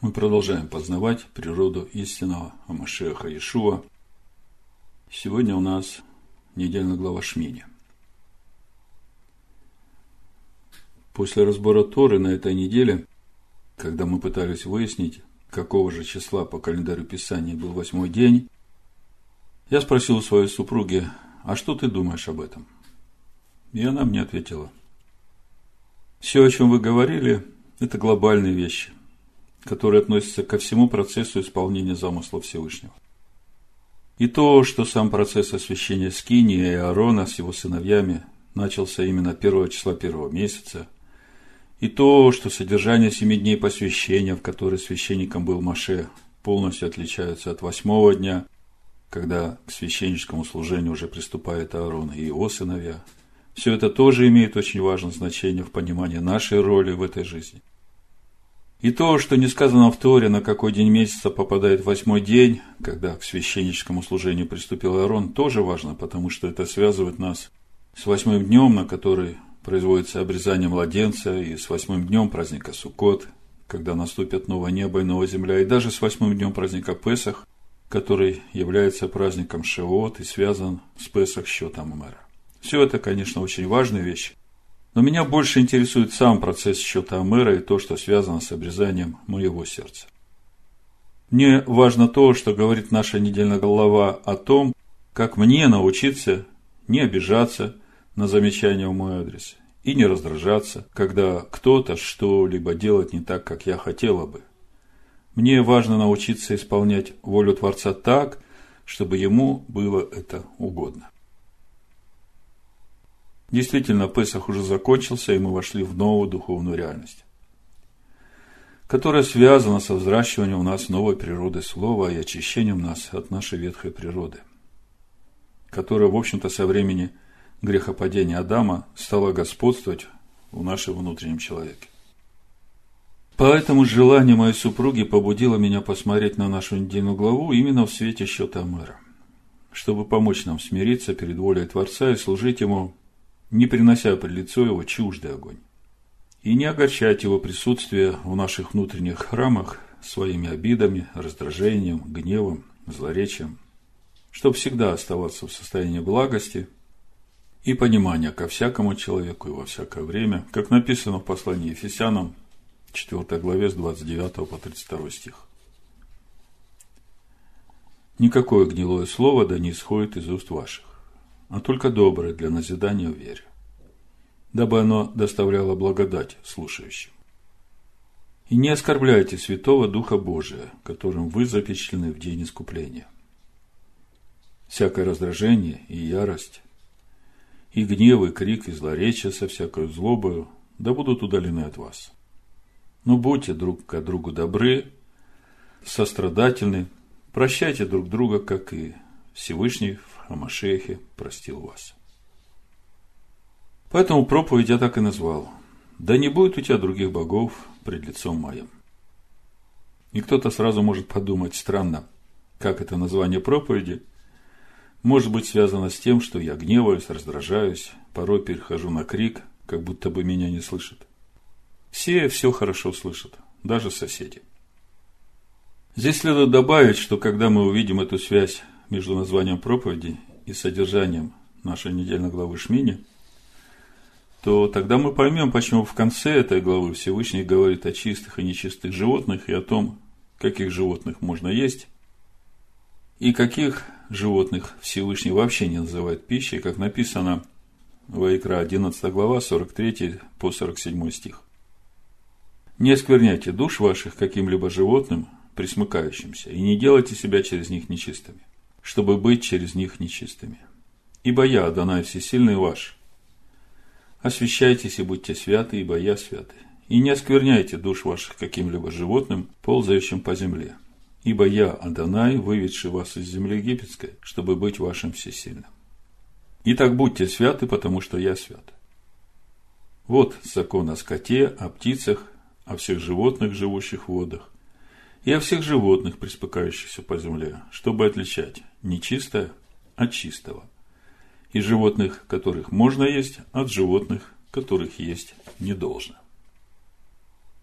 Мы продолжаем познавать природу истинного Амашеха Иешуа. Сегодня у нас недельная глава Шмини. После разбора Торы на этой неделе, когда мы пытались выяснить, какого же числа по календарю Писания был восьмой день, я спросил у своей супруги, а что ты думаешь об этом? И она мне ответила, все, о чем вы говорили, это глобальные вещи, которые относятся ко всему процессу исполнения замысла Всевышнего. И то, что сам процесс освящения Скинии и Аарона с его сыновьями начался именно первого числа первого месяца, и то, что содержание семи дней посвящения, в которой священником был Маше, полностью отличаются от восьмого дня, когда к священническому служению уже приступает Аарон и его сыновья. Все это тоже имеет очень важное значение в понимании нашей роли в этой жизни. И то, что не сказано в Торе, на какой день месяца попадает восьмой день, когда к священническому служению приступил Аарон, тоже важно, потому что это связывает нас с восьмым днем, на который производится обрезание младенца, и с восьмым днем праздника Суккот, когда наступят новое небо и новая земля, и даже с восьмым днем праздника Песах, который является праздником Шевот и связан с Песах счетом мэра. Все это, конечно, очень важные вещи, но меня больше интересует сам процесс счета мэра и то, что связано с обрезанием моего сердца. Мне важно то, что говорит наша недельная глава о том, как мне научиться не обижаться на замечания в мой адрес и не раздражаться, когда кто-то что-либо делает не так, как я хотела бы. Мне важно научиться исполнять волю Творца так, чтобы ему было это угодно. Действительно, Песах уже закончился, и мы вошли в новую духовную реальность, которая связана со взращиванием у нас новой природы Слова и очищением нас от нашей ветхой природы, которая, в общем-то, со времени грехопадения Адама стала господствовать в нашем внутреннем человеке. Поэтому желание моей супруги побудило меня посмотреть на нашу недельную главу именно в свете счета мэра, чтобы помочь нам смириться перед волей Творца и служить Ему не принося пред лицо его чуждый огонь, и не огорчать его присутствие в наших внутренних храмах своими обидами, раздражением, гневом, злоречием, чтобы всегда оставаться в состоянии благости и понимания ко всякому человеку и во всякое время, как написано в послании Ефесянам, 4 главе с 29 по 32 стих. Никакое гнилое слово да не исходит из уст ваших, а только доброе для назидания в вере, дабы оно доставляло благодать слушающим. И не оскорбляйте Святого Духа Божия, которым вы запечатлены в день искупления. Всякое раздражение и ярость, и гнев, и крик, и злоречие со всякой злобою да будут удалены от вас. Но будьте друг к другу добры, сострадательны, прощайте друг друга, как и Всевышний о Машехе простил вас. Поэтому проповедь я так и назвал. Да не будет у тебя других богов пред лицом моим. И кто-то сразу может подумать, странно, как это название проповеди может быть связано с тем, что я гневаюсь, раздражаюсь, порой перехожу на крик, как будто бы меня не слышат. Все все хорошо слышат, даже соседи. Здесь следует добавить, что когда мы увидим эту связь между названием проповеди и содержанием нашей недельной главы Шмини, то тогда мы поймем, почему в конце этой главы Всевышний говорит о чистых и нечистых животных и о том, каких животных можно есть, и каких животных Всевышний вообще не называет пищей, как написано в Икра 11 глава 43 по 47 стих. Не оскверняйте душ ваших каким-либо животным, присмыкающимся, и не делайте себя через них нечистыми чтобы быть через них нечистыми. Ибо я, Адонай Всесильный ваш. Освящайтесь и будьте святы, ибо я святый. И не оскверняйте душ ваших каким-либо животным, ползающим по земле. Ибо я, Адонай, выведший вас из земли египетской, чтобы быть вашим всесильным. Итак, будьте святы, потому что я свят. Вот закон о скоте, о птицах, о всех животных, живущих в водах, и о всех животных, приспыкающихся по земле, чтобы отличать нечистое от чистого, и животных, которых можно есть, от животных, которых есть не должно.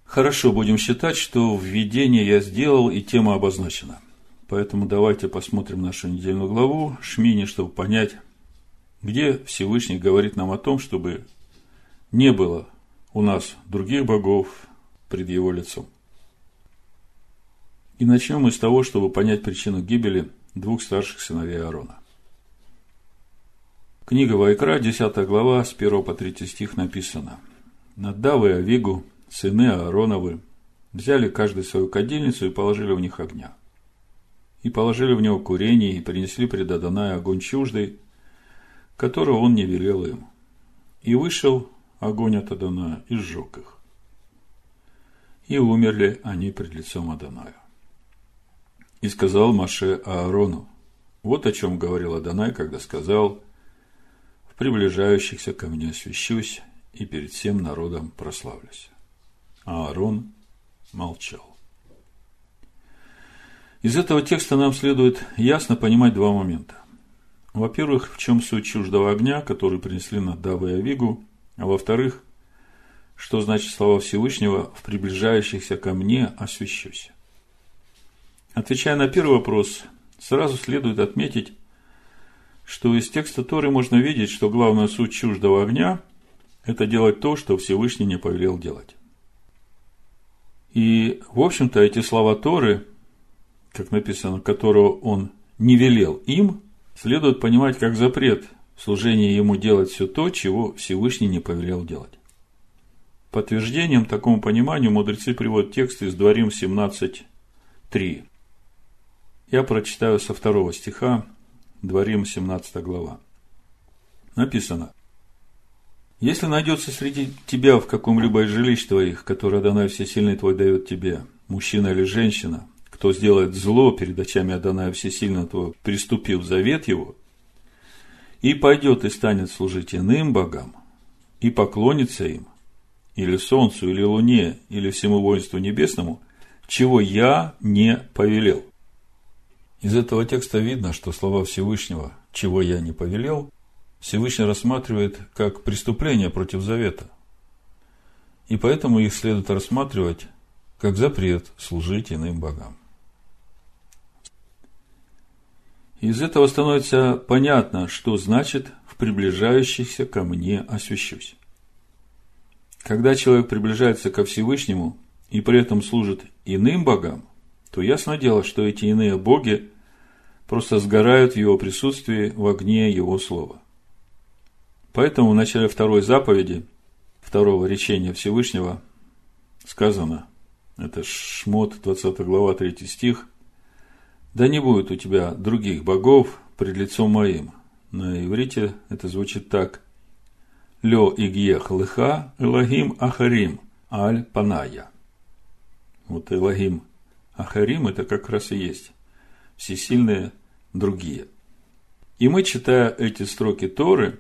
Хорошо, будем считать, что введение я сделал и тема обозначена. Поэтому давайте посмотрим нашу недельную главу Шмини, чтобы понять, где Всевышний говорит нам о том, чтобы не было у нас других богов пред его лицом. И начнем мы с того, чтобы понять причину гибели двух старших сыновей Аарона. Книга Вайкра, 10 глава, с 1 по 3 стих написано. Надав и Авигу, сыны Аароновы, взяли каждый свою кадильницу и положили в них огня. И положили в него курение, и принесли пред Адоная огонь чуждый, которого он не велел им. И вышел огонь от Адоная и сжег их. И умерли они пред лицом Адоная. И сказал Маше Аарону, вот о чем говорил Адонай, когда сказал, в приближающихся ко мне освящусь и перед всем народом прославлюсь. А Аарон молчал. Из этого текста нам следует ясно понимать два момента. Во-первых, в чем суть чуждого огня, который принесли на Давы и Авигу, а во-вторых, что значит слова Всевышнего «в приближающихся ко мне освящусь». Отвечая на первый вопрос, сразу следует отметить, что из текста Торы можно видеть, что главная суть чуждого огня – это делать то, что Всевышний не повелел делать. И, в общем-то, эти слова Торы, как написано, которого он не велел им, следует понимать как запрет служения ему делать все то, чего Всевышний не повелел делать. Подтверждением такому пониманию мудрецы приводят текст из Дворим 17.3. Я прочитаю со второго стиха, Дворим 17 глава. Написано. Если найдется среди тебя в каком-либо из жилищ твоих, которое Адонай Всесильный твой дает тебе, мужчина или женщина, кто сделает зло перед очами Адоная Всесильного твоего, приступив завет его, и пойдет и станет служить иным богам, и поклонится им, или солнцу, или луне, или всему воинству небесному, чего я не повелел. Из этого текста видно, что слова Всевышнего «чего я не повелел» Всевышний рассматривает как преступление против завета. И поэтому их следует рассматривать как запрет служить иным богам. Из этого становится понятно, что значит «в приближающихся ко мне освящусь». Когда человек приближается ко Всевышнему и при этом служит иным богам – то ясно дело, что эти иные боги просто сгорают в его присутствии в огне его слова. Поэтому в начале второй заповеди, второго речения Всевышнего, сказано, это Шмот, 20 глава, 3 стих, «Да не будет у тебя других богов пред лицом моим». На иврите это звучит так. Лё игьех лыха Элагим Ахарим Аль Паная. Вот Элагим а Харим это как раз и есть всесильные другие. И мы, читая эти строки Торы,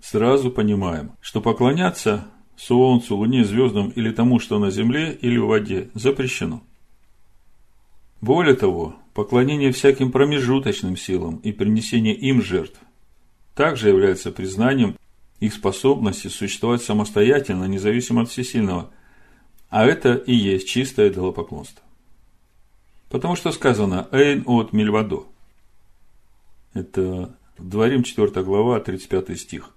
сразу понимаем, что поклоняться Солнцу, Луне, звездам или тому, что на земле или в воде, запрещено. Более того, поклонение всяким промежуточным силам и принесение им жертв также является признанием их способности существовать самостоятельно, независимо от всесильного, а это и есть чистое идолопоклонство. Потому что сказано «Эйн от Мильвадо». Это Дворим 4 глава, 35 стих.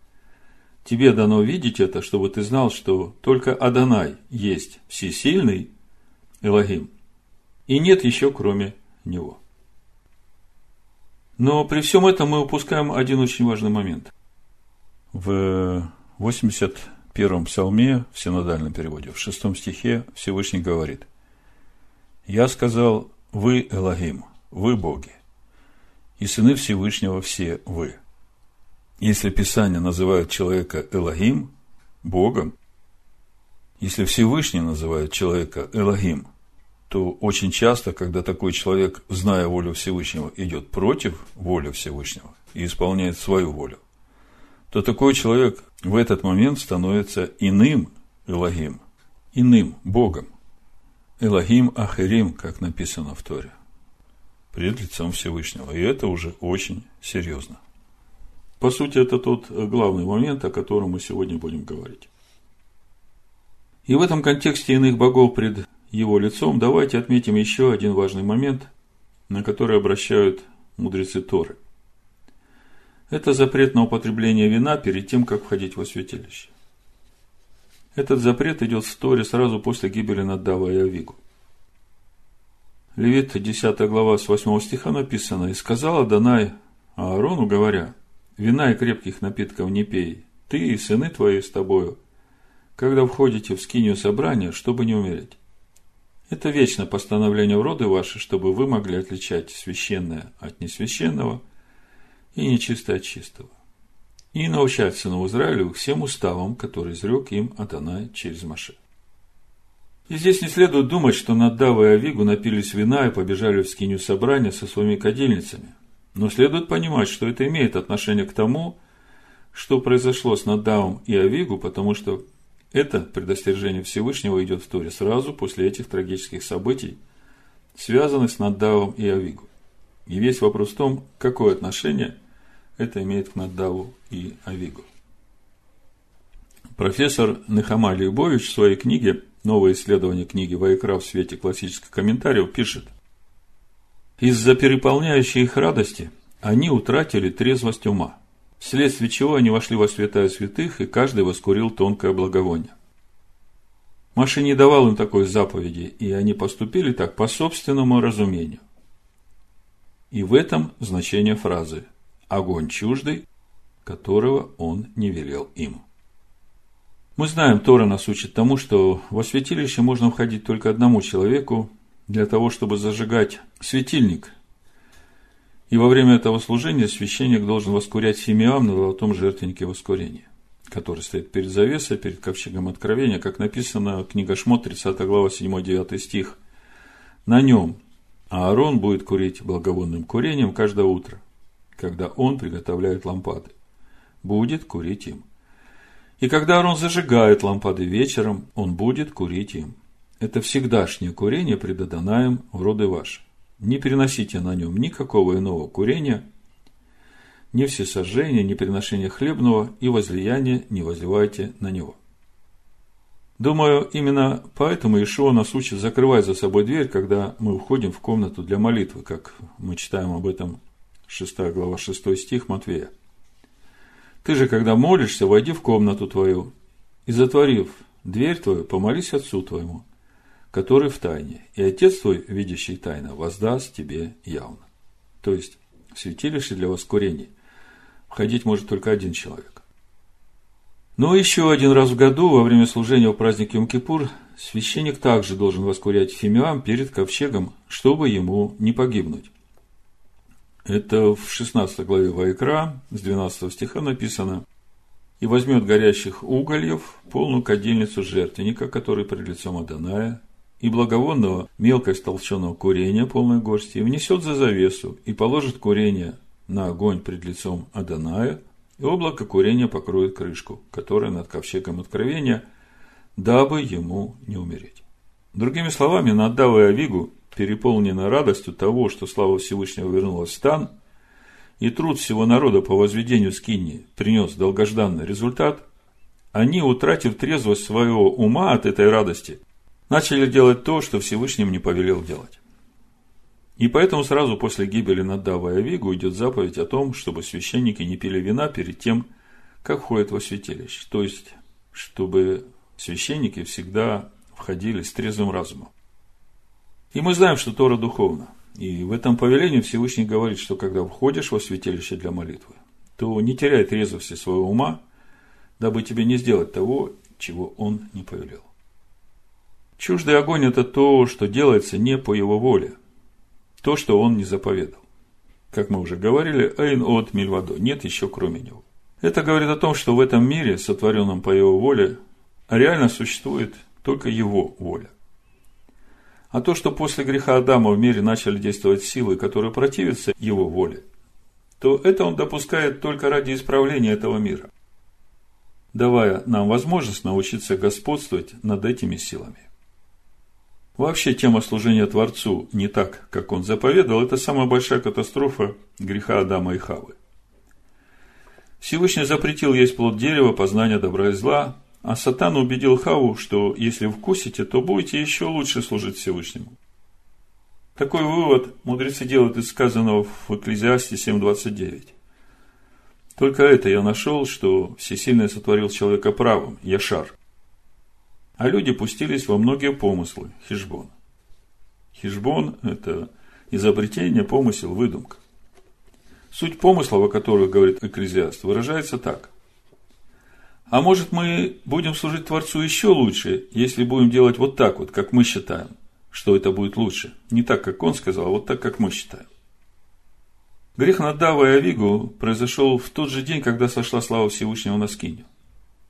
Тебе дано видеть это, чтобы ты знал, что только Адонай есть всесильный Элогим, и нет еще кроме него. Но при всем этом мы упускаем один очень важный момент. В 81-м псалме, в синодальном переводе, в шестом стихе Всевышний говорит, «Я сказал, вы Элогим, вы боги, и сыны Всевышнего все вы. Если Писание называет человека Элогим, Богом, если Всевышний называет человека Элогим, то очень часто, когда такой человек, зная волю Всевышнего, идет против воли Всевышнего и исполняет свою волю, то такой человек в этот момент становится иным Элогим, иным Богом. Элохим Ахерим, как написано в Торе, пред лицом Всевышнего. И это уже очень серьезно. По сути, это тот главный момент, о котором мы сегодня будем говорить. И в этом контексте иных богов пред его лицом давайте отметим еще один важный момент, на который обращают мудрецы Торы. Это запрет на употребление вина перед тем, как входить во святилище. Этот запрет идет в Торе сразу после гибели Наддава и Авигу. Левит, 10 глава, с 8 стиха написано, «И сказала Данай Аарону, говоря, вина и крепких напитков не пей, ты и сыны твои с тобою, когда входите в скинию собрания, чтобы не умереть. Это вечное постановление в роды ваши, чтобы вы могли отличать священное от несвященного и нечистое от чистого. И научать сынов Израилю всем уставам, которые изрек им Адонай через Маше. И здесь не следует думать, что Наддава и Авигу напились вина и побежали в скинию собрания со своими кадильницами. Но следует понимать, что это имеет отношение к тому, что произошло с Наддавом и Авигу, потому что это предостережение Всевышнего идет в Торе сразу после этих трагических событий, связанных с Наддавом и Авигу. И весь вопрос в том, какое отношение это имеет к Наддаву и Авигу. Профессор Нехама Любович в своей книге «Новое исследование книги Вайкра в свете классических комментариев» пишет «Из-за переполняющей их радости они утратили трезвость ума вследствие чего они вошли во святая святых, и каждый воскурил тонкое благовоние. Маша не давал им такой заповеди, и они поступили так по собственному разумению. И в этом значение фразы «огонь чуждый, которого он не велел им». Мы знаем, Тора нас учит тому, что во святилище можно входить только одному человеку для того, чтобы зажигать светильник, и во время этого служения священник должен воскурять семиам на золотом жертвеннике воскурения, который стоит перед завесой, перед ковчегом откровения, как написано книга Шмот, 30 глава, 7-9 стих. На нем Аарон будет курить благовонным курением каждое утро, когда он приготовляет лампады. Будет курить им. И когда Аарон зажигает лампады вечером, он будет курить им. Это всегдашнее курение пред Адонаем в роды ваши не переносите на нем никакого иного курения, ни всесожжения, ни приношения хлебного, и возлияния не возливайте на него. Думаю, именно поэтому Ишуа нас учит закрывать за собой дверь, когда мы уходим в комнату для молитвы, как мы читаем об этом 6 глава 6 стих Матвея. Ты же, когда молишься, войди в комнату твою и, затворив дверь твою, помолись Отцу твоему, который в тайне, и Отец твой, видящий тайно, воздаст тебе явно. То есть, в святилище для воскурения входить может только один человек. Но еще один раз в году, во время служения в праздник Йом-Кипур, священник также должен воскурять фимиам перед ковчегом, чтобы ему не погибнуть. Это в 16 главе Вайкра, с 12 стиха написано – и возьмет горящих угольев полную кадильницу жертвенника, который пред лицом Аданая, и благовонного мелко истолченного курения полной горсти, и внесет за завесу, и положит курение на огонь пред лицом Аданая, и облако курения покроет крышку, которая над ковчегом откровения, дабы ему не умереть. Другими словами, Надав и Авигу, переполнены радостью того, что слава Всевышнего вернулась в стан, и труд всего народа по возведению скини принес долгожданный результат, они, утратив трезвость своего ума от этой радости, начали делать то, что Всевышним не повелел делать. И поэтому сразу после гибели Надава и Авигу идет заповедь о том, чтобы священники не пили вина перед тем, как входят во святилище. То есть, чтобы священники всегда входили с трезвым разумом. И мы знаем, что Тора духовна. И в этом повелении Всевышний говорит, что когда входишь во святилище для молитвы, то не теряй трезвости своего ума, дабы тебе не сделать того, чего он не повелел. Чуждый огонь – это то, что делается не по его воле, то, что он не заповедал. Как мы уже говорили, «Эйн от мильвадо» – нет еще кроме него. Это говорит о том, что в этом мире, сотворенном по его воле, реально существует только его воля. А то, что после греха Адама в мире начали действовать силы, которые противятся его воле, то это он допускает только ради исправления этого мира, давая нам возможность научиться господствовать над этими силами. Вообще тема служения Творцу не так, как он заповедал, это самая большая катастрофа греха Адама и Хавы. Всевышний запретил есть плод дерева, познания добра и зла, а Сатан убедил Хаву, что если вкусите, то будете еще лучше служить Всевышнему. Такой вывод мудрецы делают из сказанного в Экклезиасте 7.29. Только это я нашел, что Всесильный сотворил человека правым, Яшар. А люди пустились во многие помыслы, Хижбон. Хижбон – это изобретение, помысел, выдумка. Суть помыслов, о которых говорит Экклезиаст, выражается так. А может, мы будем служить Творцу еще лучше, если будем делать вот так вот, как мы считаем – что это будет лучше. Не так, как он сказал, а вот так, как мы считаем. Грех Надава и Авигу произошел в тот же день, когда сошла слава Всевышнего на скиню.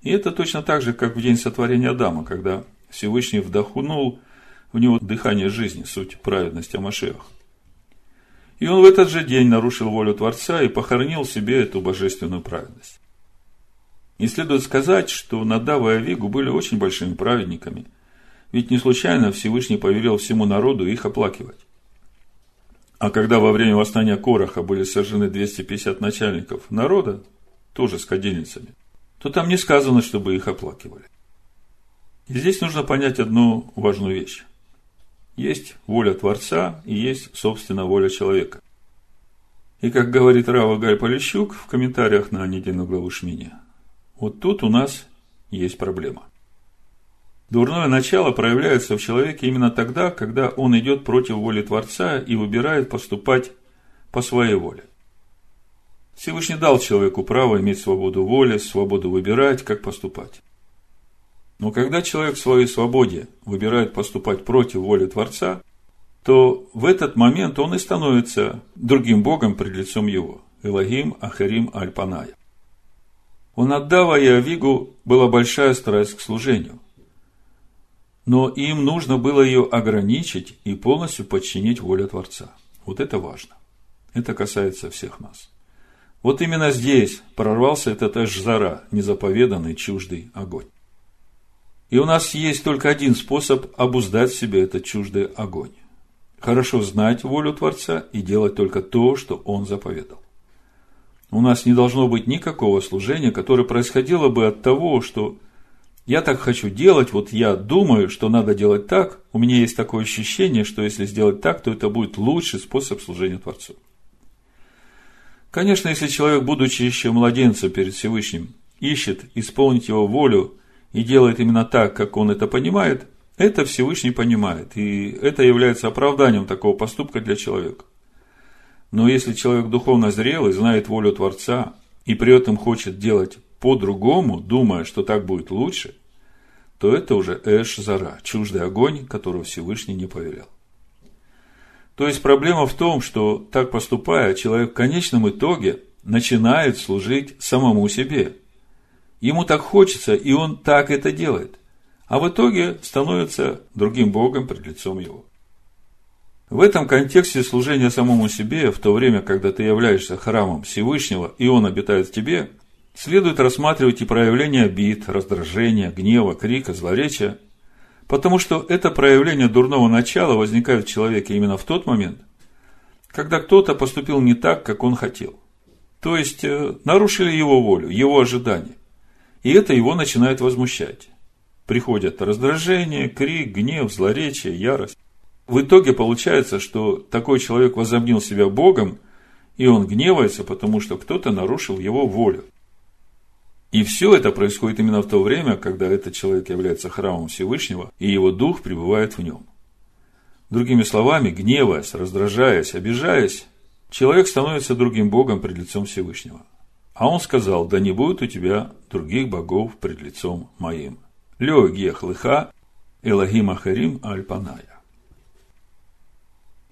И это точно так же, как в день сотворения Адама, когда Всевышний вдохнул в него дыхание жизни, суть праведности Амашех. И он в этот же день нарушил волю Творца и похоронил себе эту божественную праведность. И следует сказать, что Надава и Авигу были очень большими праведниками – ведь не случайно Всевышний повелел всему народу их оплакивать. А когда во время восстания Короха были сожжены 250 начальников народа, тоже с кадильницами, то там не сказано, чтобы их оплакивали. И здесь нужно понять одну важную вещь. Есть воля Творца и есть, собственно, воля человека. И как говорит Рава Галь Полищук в комментариях на недельную главу Шмини, вот тут у нас есть проблема. Дурное начало проявляется в человеке именно тогда, когда он идет против воли Творца и выбирает поступать по своей воле. Всевышний дал человеку право иметь свободу воли, свободу выбирать, как поступать. Но когда человек в своей свободе выбирает поступать против воли Творца, то в этот момент он и становится другим Богом пред лицом его. Элогим Ахарим Альпаная. У Наддава и Авигу была большая страсть к служению – но им нужно было ее ограничить и полностью подчинить воле Творца. Вот это важно. Это касается всех нас. Вот именно здесь прорвался этот Эшзара, незаповеданный чуждый огонь. И у нас есть только один способ обуздать в себе этот чуждый огонь. Хорошо знать волю Творца и делать только то, что Он заповедал. У нас не должно быть никакого служения, которое происходило бы от того, что я так хочу делать, вот я думаю, что надо делать так, у меня есть такое ощущение, что если сделать так, то это будет лучший способ служения Творцу. Конечно, если человек, будучи еще младенцем перед Всевышним, ищет исполнить его волю и делает именно так, как он это понимает, это Всевышний понимает, и это является оправданием такого поступка для человека. Но если человек духовно зрелый, знает волю Творца и при этом хочет делать по-другому, думая, что так будет лучше, то это уже Эш-Зара, чуждый огонь, которого Всевышний не повелел. То есть проблема в том, что так поступая, человек в конечном итоге начинает служить самому себе. Ему так хочется, и он так это делает. А в итоге становится другим Богом пред лицом его. В этом контексте служения самому себе, в то время, когда ты являешься храмом Всевышнего, и Он обитает в тебе, следует рассматривать и проявление обид, раздражения, гнева, крика, злоречия, потому что это проявление дурного начала возникает в человеке именно в тот момент, когда кто-то поступил не так, как он хотел. То есть, э, нарушили его волю, его ожидания. И это его начинает возмущать. Приходят раздражение, крик, гнев, злоречие, ярость. В итоге получается, что такой человек возомнил себя Богом, и он гневается, потому что кто-то нарушил его волю. И все это происходит именно в то время, когда этот человек является храмом Всевышнего, и его дух пребывает в нем. Другими словами, гневаясь, раздражаясь, обижаясь, человек становится другим Богом пред лицом Всевышнего. А он сказал, да не будет у тебя других богов пред лицом моим. Лео Гехлыха, Элогим Ахарим Альпаная.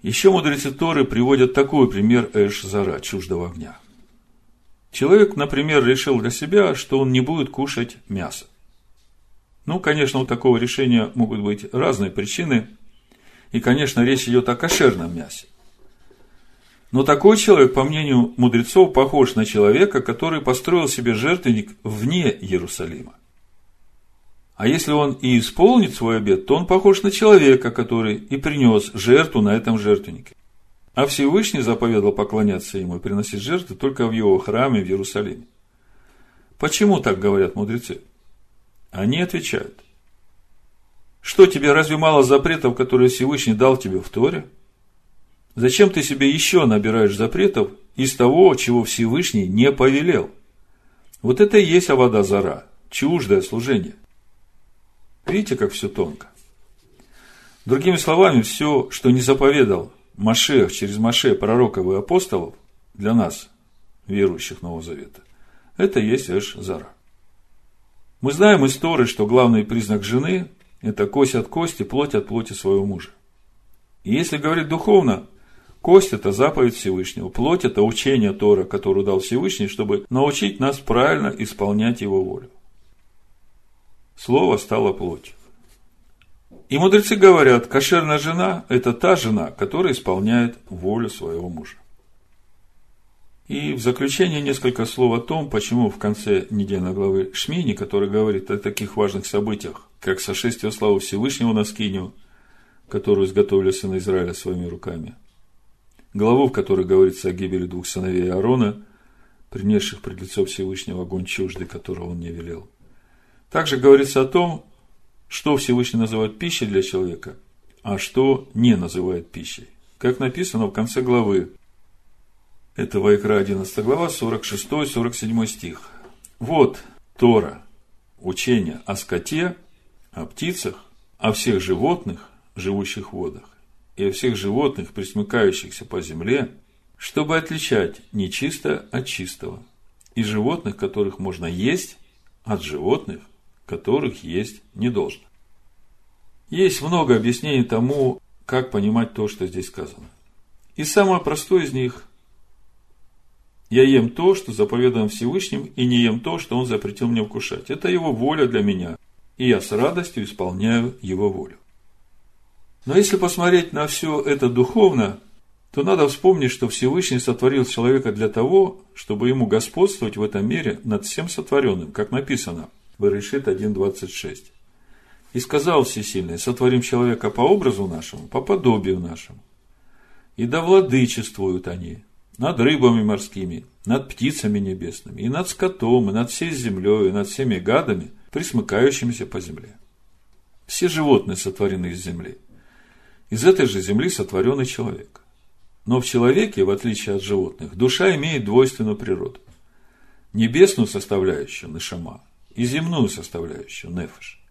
Еще мудрецы Торы приводят такой пример Эш-Зара, чуждого огня – Человек, например, решил для себя, что он не будет кушать мясо. Ну, конечно, у такого решения могут быть разные причины. И, конечно, речь идет о кошерном мясе. Но такой человек, по мнению мудрецов, похож на человека, который построил себе жертвенник вне Иерусалима. А если он и исполнит свой обет, то он похож на человека, который и принес жертву на этом жертвеннике. А Всевышний заповедал поклоняться ему и приносить жертвы только в его храме в Иерусалиме. Почему так говорят мудрецы? Они отвечают, что тебе разве мало запретов, которые Всевышний дал тебе в Торе? Зачем ты себе еще набираешь запретов из того, чего Всевышний не повелел? Вот это и есть Авода Зара, чуждое служение. Видите, как все тонко? Другими словами, все, что не заповедал Машех через Маше, пророков и апостолов, для нас, верующих Нового Завета, это есть Эш Зара. Мы знаем из Торы, что главный признак жены – это кость от кости, плоть от плоти своего мужа. И если говорить духовно, кость – это заповедь Всевышнего, плоть – это учение Тора, которое дал Всевышний, чтобы научить нас правильно исполнять его волю. Слово стало плотью. И мудрецы говорят, кошерная жена – это та жена, которая исполняет волю своего мужа. И в заключение несколько слов о том, почему в конце недельной главы Шмини, который говорит о таких важных событиях, как сошествие славы Всевышнего на Скинию, которую изготовили сына Израиля своими руками, главу, в которой говорится о гибели двух сыновей Аарона, принесших пред лицо Всевышнего огонь чуждый, которого он не велел. Также говорится о том, что Всевышний называет пищей для человека, а что не называет пищей. Как написано в конце главы, это Вайкра 11 глава, 46-47 стих. Вот Тора, учение о скоте, о птицах, о всех животных, живущих в водах, и о всех животных, присмыкающихся по земле, чтобы отличать нечисто от чистого, и животных, которых можно есть, от животных, которых есть не должно. Есть много объяснений тому, как понимать то, что здесь сказано. И самое простое из них я ем то, что заповедано Всевышним, и не ем то, что Он запретил мне вкушать. Это Его воля для меня, и я с радостью исполняю Его волю. Но если посмотреть на все это духовно, то надо вспомнить, что Всевышний сотворил человека для того, чтобы ему господствовать в этом мире над всем сотворенным, как написано в Ирешит 1.26. И сказал Всесильный, сотворим человека по образу нашему, по подобию нашему. И да владычествуют они, над рыбами морскими, над птицами небесными, и над скотом, и над всей землей, и над всеми гадами, присмыкающимися по земле. Все животные сотворены из земли. Из этой же земли сотворен человек. Но в человеке, в отличие от животных, душа имеет двойственную природу. Небесную составляющую – нешама, и земную составляющую – нефиш.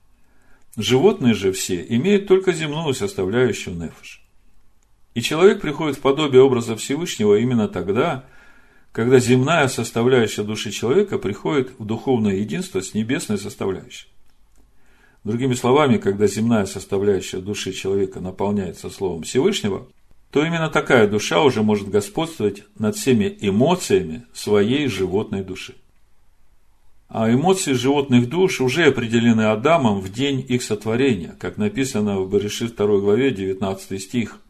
Животные же все имеют только земную составляющую – нефиш. И человек приходит в подобие образа Всевышнего именно тогда, когда земная составляющая души человека приходит в духовное единство с небесной составляющей. Другими словами, когда земная составляющая души человека наполняется Словом Всевышнего, то именно такая душа уже может господствовать над всеми эмоциями своей животной души. А эмоции животных душ уже определены Адамом в день их сотворения, как написано в Берешит 2 главе 19 стих –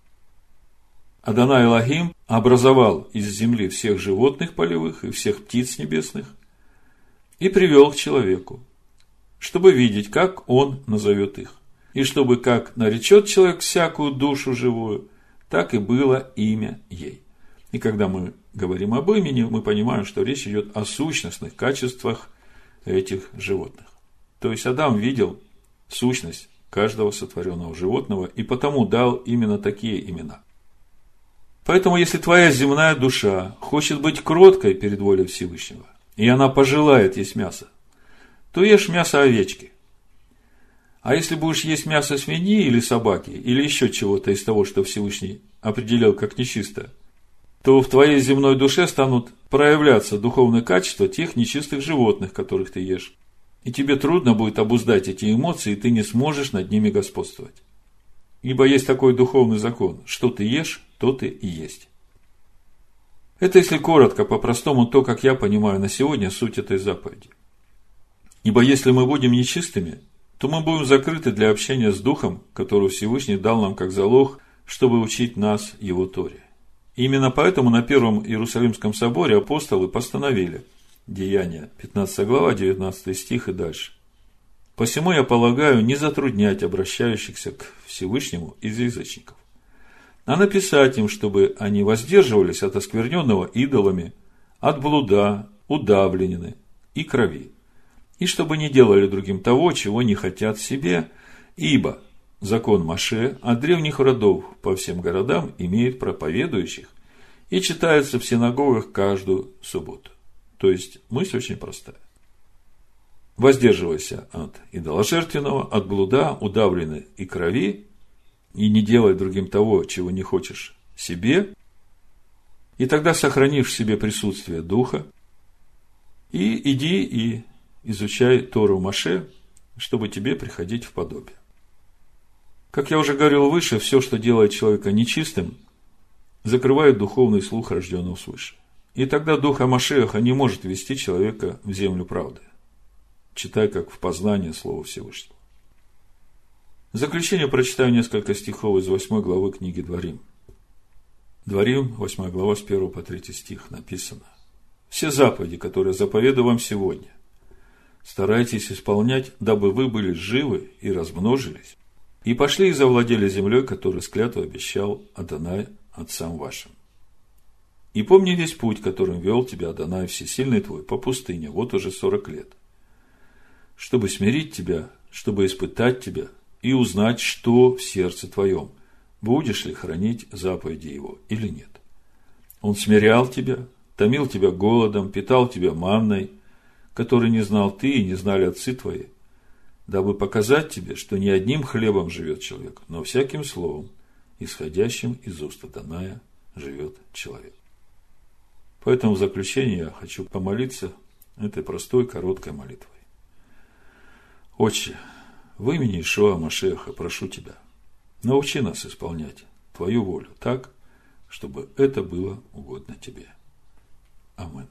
Адонай Элохим образовал из земли всех животных полевых и всех птиц небесных и привел к человеку, чтобы видеть, как он назовет их. И чтобы как наречет человек всякую душу живую, так и было имя ей. И когда мы говорим об имени, мы понимаем, что речь идет о сущностных качествах этих животных. То есть Адам видел сущность каждого сотворенного животного и потому дал именно такие имена. Поэтому, если твоя земная душа хочет быть кроткой перед волей Всевышнего, и она пожелает есть мясо, то ешь мясо овечки. А если будешь есть мясо свиньи или собаки, или еще чего-то из того, что Всевышний определил как нечисто, то в твоей земной душе станут проявляться духовные качества тех нечистых животных, которых ты ешь. И тебе трудно будет обуздать эти эмоции, и ты не сможешь над ними господствовать. Ибо есть такой духовный закон, что ты ешь, то ты и есть. Это, если коротко, по-простому, то, как я понимаю на сегодня суть этой заповеди. Ибо если мы будем нечистыми, то мы будем закрыты для общения с Духом, который Всевышний дал нам как залог, чтобы учить нас Его Торе. Именно поэтому на Первом Иерусалимском соборе апостолы постановили, Деяния, 15 глава, 19 стих и дальше. Посему я полагаю не затруднять обращающихся к Всевышнему из язычников, а написать им, чтобы они воздерживались от оскверненного идолами, от блуда, удавленины и крови, и чтобы не делали другим того, чего не хотят себе, ибо закон Маше от древних родов по всем городам имеет проповедующих и читается в синагогах каждую субботу. То есть мысль очень простая. Воздерживайся от идоложертвенного, от блуда, удавленной и крови, и не делай другим того, чего не хочешь себе, и тогда сохранишь в себе присутствие Духа, и иди и изучай Тору Маше, чтобы тебе приходить в подобие. Как я уже говорил выше, все, что делает человека нечистым, закрывает духовный слух рожденного свыше. И тогда дух Амашеха не может вести человека в землю правды. Читай как в познание Слова Всевышнего. В заключение прочитаю несколько стихов из 8 главы книги Дворим. Дворим, 8 глава, с 1 по 3 стих написано. Все заповеди, которые заповедую вам сегодня, старайтесь исполнять, дабы вы были живы и размножились, и пошли и завладели землей, которую с обещал Адонай отцам вашим. И помни весь путь, которым вел тебя Адонай Всесильный твой по пустыне, вот уже сорок лет, чтобы смирить тебя, чтобы испытать тебя и узнать, что в сердце твоем, будешь ли хранить заповеди его или нет. Он смирял тебя, томил тебя голодом, питал тебя манной, который не знал ты и не знали отцы твои, дабы показать тебе, что не одним хлебом живет человек, но всяким словом, исходящим из уст Даная, живет человек. Поэтому в заключение я хочу помолиться этой простой, короткой молитвой. Отче, в имени Ишуа Машеха прошу Тебя, научи нас исполнять Твою волю так, чтобы это было угодно Тебе. Аминь.